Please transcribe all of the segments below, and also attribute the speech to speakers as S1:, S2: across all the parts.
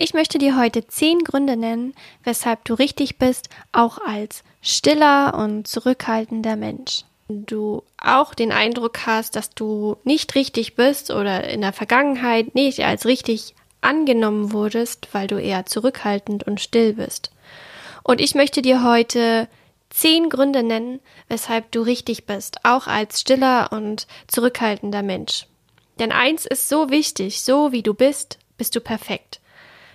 S1: Ich möchte dir heute zehn Gründe nennen, weshalb du richtig bist, auch als stiller und zurückhaltender Mensch. Du auch den Eindruck hast, dass du nicht richtig bist oder in der Vergangenheit nicht als richtig angenommen wurdest, weil du eher zurückhaltend und still bist. Und ich möchte dir heute zehn Gründe nennen, weshalb du richtig bist, auch als stiller und zurückhaltender Mensch. Denn eins ist so wichtig, so wie du bist, bist du perfekt.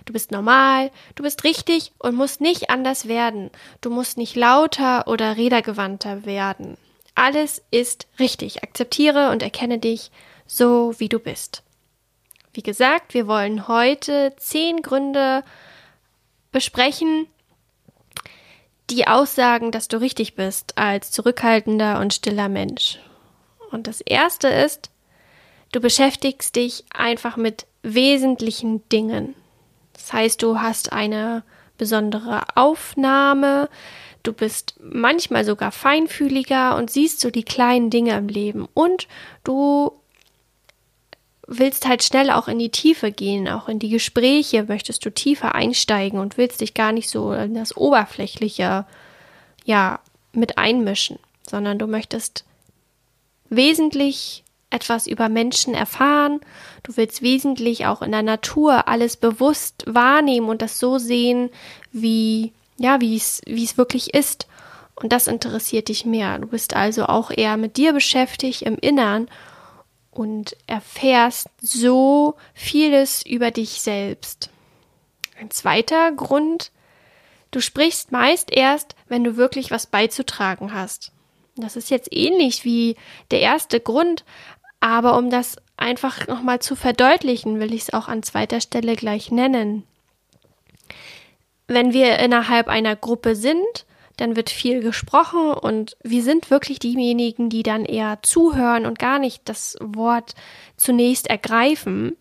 S1: Du bist normal, du bist richtig und musst nicht anders werden. Du musst nicht lauter oder redegewandter werden. Alles ist richtig. Akzeptiere und erkenne dich so, wie du bist. Wie gesagt, wir wollen heute zehn Gründe besprechen, die aussagen, dass du richtig bist als zurückhaltender und stiller Mensch. Und das erste ist, du beschäftigst dich einfach mit wesentlichen Dingen. Das heißt, du hast eine besondere Aufnahme, du bist manchmal sogar feinfühliger und siehst so die kleinen Dinge im Leben. Und du willst halt schnell auch in die Tiefe gehen, auch in die Gespräche. Möchtest du tiefer einsteigen und willst dich gar nicht so in das Oberflächliche ja mit einmischen, sondern du möchtest wesentlich etwas über Menschen erfahren, du willst wesentlich auch in der Natur alles bewusst wahrnehmen und das so sehen, wie, ja, wie es, wie es wirklich ist. Und das interessiert dich mehr. Du bist also auch eher mit dir beschäftigt im Innern und erfährst so vieles über dich selbst. Ein zweiter Grund, du sprichst meist erst, wenn du wirklich was beizutragen hast. Das ist jetzt ähnlich wie der erste Grund, aber um das einfach nochmal zu verdeutlichen, will ich es auch an zweiter Stelle gleich nennen. Wenn wir innerhalb einer Gruppe sind, dann wird viel gesprochen und wir sind wirklich diejenigen, die dann eher zuhören und gar nicht das Wort zunächst ergreifen,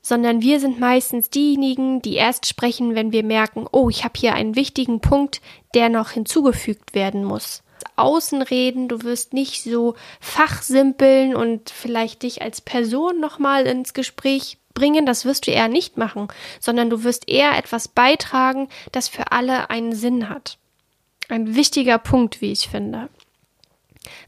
S1: sondern wir sind meistens diejenigen, die erst sprechen, wenn wir merken, oh, ich habe hier einen wichtigen Punkt, der noch hinzugefügt werden muss. Außenreden, du wirst nicht so fachsimpeln und vielleicht dich als Person nochmal ins Gespräch bringen, das wirst du eher nicht machen, sondern du wirst eher etwas beitragen, das für alle einen Sinn hat. Ein wichtiger Punkt, wie ich finde.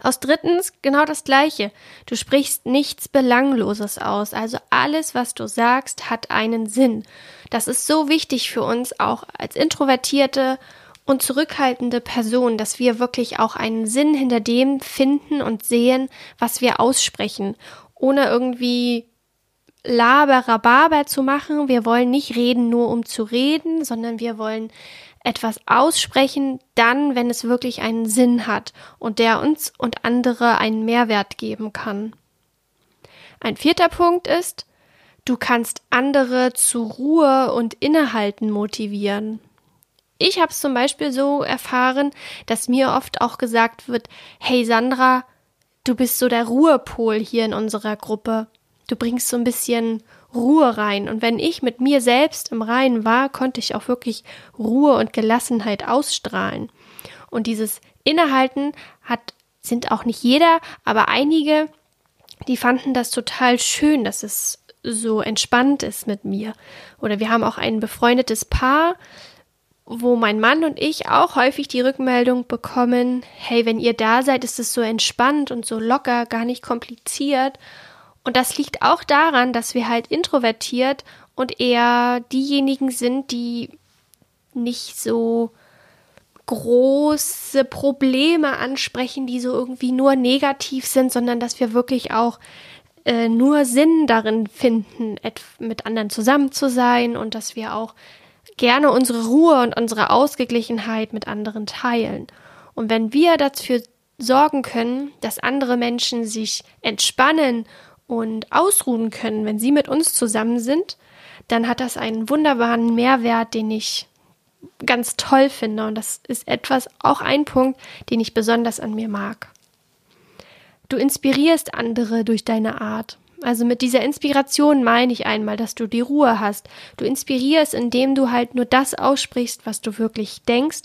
S1: Aus drittens genau das Gleiche. Du sprichst nichts Belangloses aus. Also alles, was du sagst, hat einen Sinn. Das ist so wichtig für uns auch als introvertierte und zurückhaltende Person, dass wir wirklich auch einen Sinn hinter dem finden und sehen, was wir aussprechen, ohne irgendwie Laberababer zu machen. Wir wollen nicht reden nur um zu reden, sondern wir wollen etwas aussprechen, dann, wenn es wirklich einen Sinn hat und der uns und andere einen Mehrwert geben kann. Ein vierter Punkt ist, du kannst andere zu Ruhe und Innehalten motivieren. Ich habe es zum Beispiel so erfahren, dass mir oft auch gesagt wird, hey Sandra, du bist so der Ruhepol hier in unserer Gruppe. Du bringst so ein bisschen Ruhe rein. Und wenn ich mit mir selbst im Reinen war, konnte ich auch wirklich Ruhe und Gelassenheit ausstrahlen. Und dieses Innehalten hat, sind auch nicht jeder, aber einige, die fanden das total schön, dass es so entspannt ist mit mir. Oder wir haben auch ein befreundetes Paar, wo mein Mann und ich auch häufig die Rückmeldung bekommen, hey, wenn ihr da seid, ist es so entspannt und so locker, gar nicht kompliziert. Und das liegt auch daran, dass wir halt introvertiert und eher diejenigen sind, die nicht so große Probleme ansprechen, die so irgendwie nur negativ sind, sondern dass wir wirklich auch äh, nur Sinn darin finden, mit anderen zusammen zu sein und dass wir auch gerne unsere Ruhe und unsere Ausgeglichenheit mit anderen teilen. Und wenn wir dafür sorgen können, dass andere Menschen sich entspannen und ausruhen können, wenn sie mit uns zusammen sind, dann hat das einen wunderbaren Mehrwert, den ich ganz toll finde. Und das ist etwas, auch ein Punkt, den ich besonders an mir mag. Du inspirierst andere durch deine Art. Also mit dieser Inspiration meine ich einmal, dass du die Ruhe hast. Du inspirierst, indem du halt nur das aussprichst, was du wirklich denkst.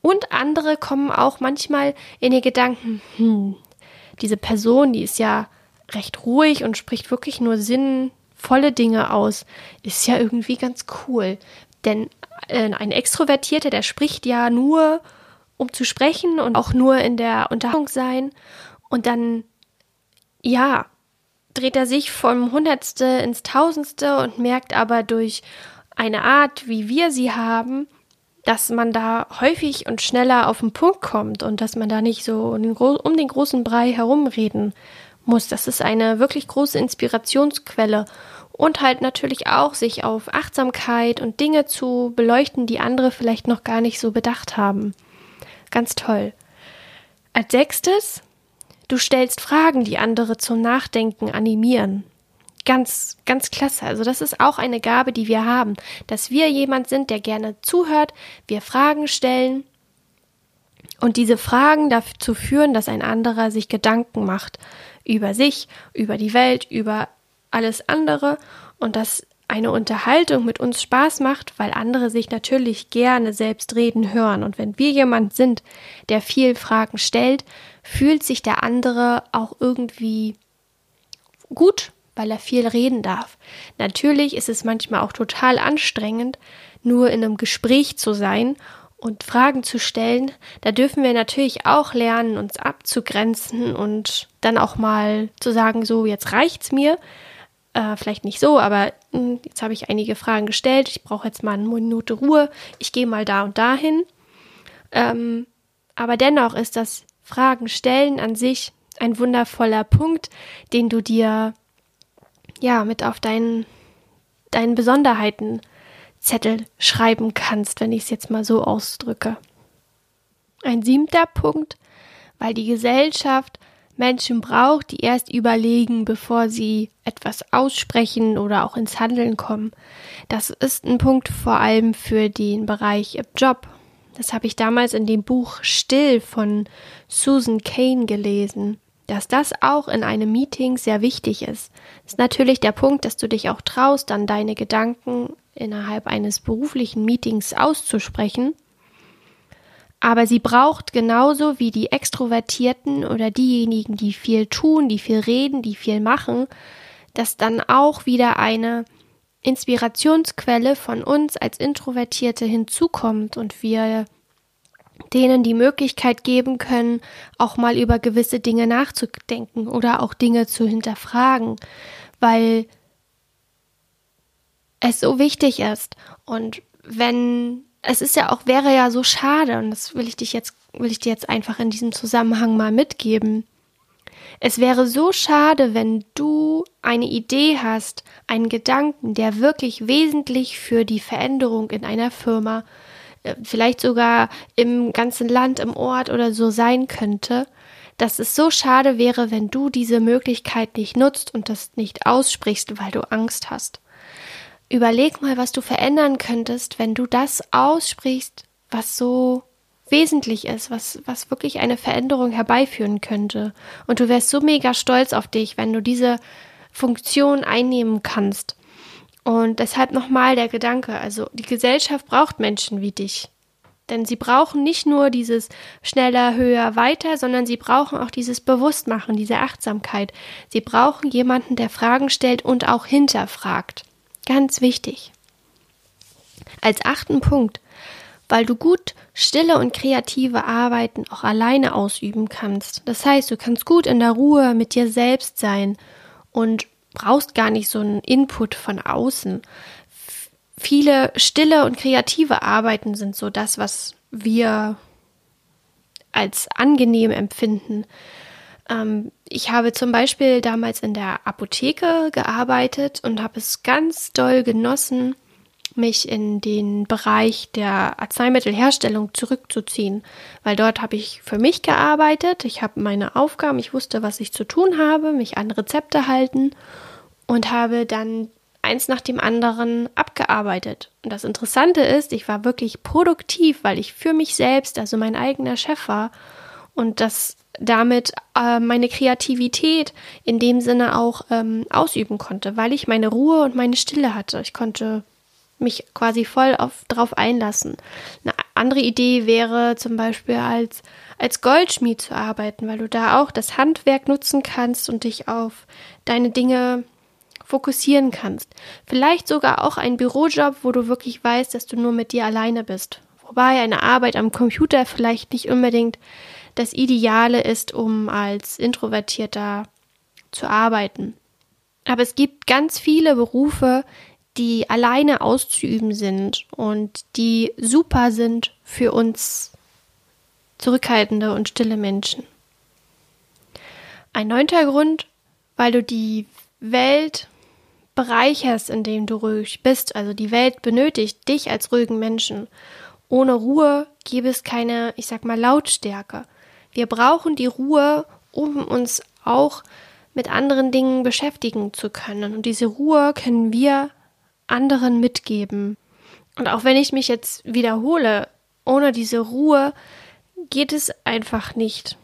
S1: Und andere kommen auch manchmal in die Gedanken, hm, diese Person, die ist ja recht ruhig und spricht wirklich nur sinnvolle Dinge aus. Ist ja irgendwie ganz cool. Denn äh, ein Extrovertierter, der spricht ja nur, um zu sprechen und auch nur in der Unterhaltung sein. Und dann, ja, dreht er sich vom Hundertste ins Tausendste und merkt aber durch eine Art, wie wir sie haben, dass man da häufig und schneller auf den Punkt kommt und dass man da nicht so um den, großen Brei herumreden muss. Das ist eine wirklich große Inspirationsquelle und halt natürlich auch sich auf Achtsamkeit und Dinge zu beleuchten, die andere vielleicht noch gar nicht so bedacht haben. Ganz toll. Als sechstes Du stellst Fragen, die andere zum Nachdenken animieren. Ganz, ganz klasse. Also das ist auch eine Gabe, die wir haben, dass wir jemand sind, der gerne zuhört, wir Fragen stellen und diese Fragen dazu führen, dass ein anderer sich Gedanken macht über sich, über die Welt, über alles andere und dass eine Unterhaltung mit uns Spaß macht, weil andere sich natürlich gerne selbst reden hören. Und wenn wir jemand sind, der viel Fragen stellt, fühlt sich der andere auch irgendwie gut, weil er viel reden darf. Natürlich ist es manchmal auch total anstrengend, nur in einem Gespräch zu sein und Fragen zu stellen. Da dürfen wir natürlich auch lernen, uns abzugrenzen und dann auch mal zu sagen, so, jetzt reicht's mir. Äh, vielleicht nicht so, aber mh, hm, jetzt habe ich einige Fragen gestellt. Ich brauche jetzt mal eine Minute Ruhe. Ich gehe mal da und dahin. Ähm, aber dennoch ist das Fragen stellen an sich ein wundervoller Punkt, den du dir ja mit auf deinen, deinen Besonderheiten Zettel schreiben kannst, wenn ich es jetzt mal so ausdrücke. Ein siebter Punkt, weil die Gesellschaft Menschen braucht, die erst überlegen, bevor sie etwas aussprechen oder auch ins Handeln kommen. Das ist ein Punkt vor allem für den Bereich Job das habe ich damals in dem Buch Still von Susan Kane gelesen, dass das auch in einem Meeting sehr wichtig ist. Das ist natürlich der Punkt, dass du dich auch traust, dann deine Gedanken innerhalb eines beruflichen Meetings auszusprechen. Aber sie braucht genauso wie die Extrovertierten oder diejenigen, die viel tun, die viel reden, die viel machen, dass dann auch wieder eine Inspirationsquelle von uns als Introvertierte hinzukommt und wir denen die Möglichkeit geben können, auch mal über gewisse Dinge nachzudenken oder auch Dinge zu hinterfragen, weil es so wichtig ist. Und wenn es ist ja auch, wäre ja so schade, und das will ich dich jetzt, will ich dir jetzt einfach in diesem Zusammenhang mal mitgeben, es wäre so schade, wenn du eine Idee hast, einen Gedanken, der wirklich wesentlich für die Veränderung in einer Firma, äh, vielleicht sogar im ganzen Land, im Ort oder so sein könnte, dass es so schade wäre, wenn du diese Möglichkeit nicht nutzt und das nicht aussprichst, weil du Angst hast. Überleg mal, was du verändern könntest, wenn du das aussprichst, was so wesentlich ist, was, was wirklich eine Veränderung herbeiführen könnte. Und du wärst so mega stolz auf dich, wenn du diese Funktion einnehmen kannst. Und deshalb nochmal der Gedanke, also die Gesellschaft braucht Menschen wie dich. Denn sie brauchen nicht nur dieses schneller, höher, weiter, sondern sie brauchen auch dieses Bewusstmachen, diese Achtsamkeit. Sie brauchen jemanden, der Fragen stellt und auch hinterfragt. Ganz wichtig. Als achten Punkt, weil du gut stille und kreative Arbeiten auch alleine ausüben kannst. Das heißt, du kannst gut in der Ruhe mit dir selbst sein und brauchst gar nicht so einen Input von außen. Viele stille und kreative Arbeiten sind so das, was wir als angenehm empfinden. Ähm, ich habe zum Beispiel damals in der Apotheke gearbeitet und habe es ganz doll genossen, mich in den Bereich der Arzneimittelherstellung zurückzuziehen, weil dort habe ich für mich gearbeitet, ich habe meine Aufgaben, ich wusste, was ich zu tun habe, mich an Rezepte halten und habe dann eins nach dem anderen abgearbeitet. Und das Interessante ist, ich war wirklich produktiv, weil ich für mich selbst, also mein eigener Chef war und das damit äh, meine Kreativität in dem Sinne auch ähm, ausüben konnte, weil ich meine Ruhe und meine Stille hatte. Ich konnte mich quasi voll auf, drauf einlassen. Eine andere Idee wäre zum Beispiel als, als Goldschmied zu arbeiten, weil du da auch das Handwerk nutzen kannst und dich auf deine Dinge fokussieren kannst. Vielleicht sogar auch ein Bürojob, wo du wirklich weißt, dass du nur mit dir alleine bist. Wobei eine Arbeit am Computer vielleicht nicht unbedingt das Ideale ist, um als Introvertierter zu arbeiten. Aber es gibt ganz viele Berufe, die alleine auszuüben sind und die super sind für uns zurückhaltende und stille Menschen. Ein neunter Grund, weil du die Welt bereicherst, indem du ruhig bist. Also die Welt benötigt dich als ruhigen Menschen. Ohne Ruhe gäbe es keine, ich sag mal, Lautstärke. Wir brauchen die Ruhe, um uns auch mit anderen Dingen beschäftigen zu können. Und diese Ruhe können wir anderen mitgeben. Und auch wenn ich mich jetzt wiederhole, ohne diese Ruhe geht es einfach nicht.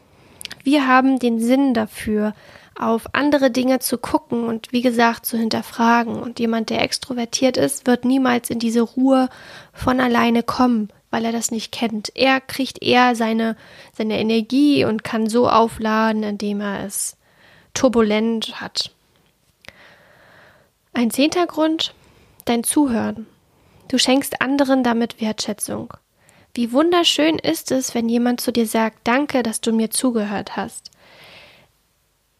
S1: Wir haben den Sinn dafür, auf andere Dinge zu gucken und wie gesagt zu hinterfragen. Und jemand, der extrovertiert ist, wird niemals in diese Ruhe von alleine kommen, weil er das nicht kennt. Er kriegt eher seine, seine Energie und kann so aufladen, indem er es turbulent hat. Ein zehnter Grund, dein Zuhören. Du schenkst anderen damit Wertschätzung. Wie wunderschön ist es, wenn jemand zu dir sagt, danke, dass du mir zugehört hast.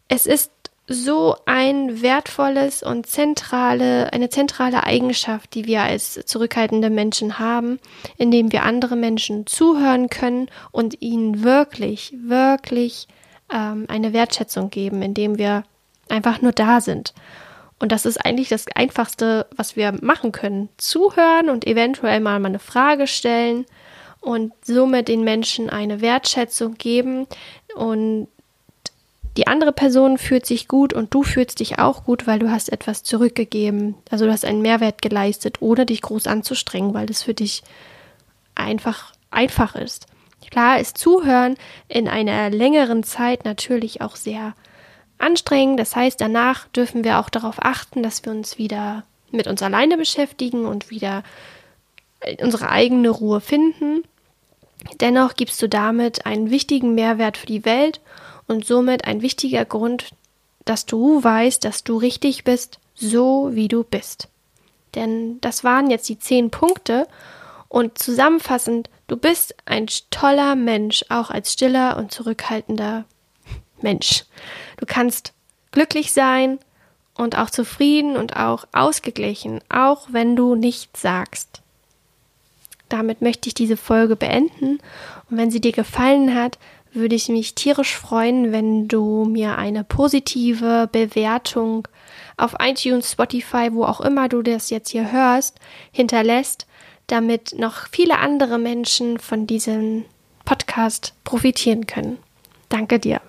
S1: Es ist so ein wertvolles und zentrale, eine zentrale Eigenschaft, die wir als zurückhaltende Menschen haben, indem wir andere Menschen zuhören können und ihnen wirklich, wirklich ähm, eine Wertschätzung geben, indem wir einfach nur da sind. Und das ist eigentlich das Einfachste, was wir machen können. Zuhören und eventuell mal eine Frage stellen und somit den Menschen eine Wertschätzung geben und die andere Person fühlt sich gut und du fühlst dich auch gut, weil du hast etwas zurückgegeben. Also du hast einen Mehrwert geleistet, ohne dich groß anzustrengen, weil das für dich einfach einfach ist. Klar ist Zuhören in einer längeren Zeit natürlich auch sehr anstrengend. Das heißt, danach dürfen wir auch darauf achten, dass wir uns wieder mit uns alleine beschäftigen und wieder unsere eigene Ruhe finden. Dennoch gibst du damit einen wichtigen Mehrwert für die Welt und somit ein wichtiger Grund, dass du weißt, dass du richtig bist, so wie du bist. Denn das waren jetzt die zehn Punkte und zusammenfassend, du bist ein toller Mensch, auch als stiller und zurückhaltender Mensch. Du kannst glücklich sein und auch zufrieden und auch ausgeglichen, auch wenn du nichts sagst. Damit möchte ich diese Folge beenden und wenn sie dir gefallen hat, würde ich mich tierisch freuen, wenn du mir eine positive Bewertung auf iTunes, Spotify, wo auch immer du das jetzt hier hörst, hinterlässt, damit noch viele andere Menschen von diesem Podcast profitieren können. Danke dir.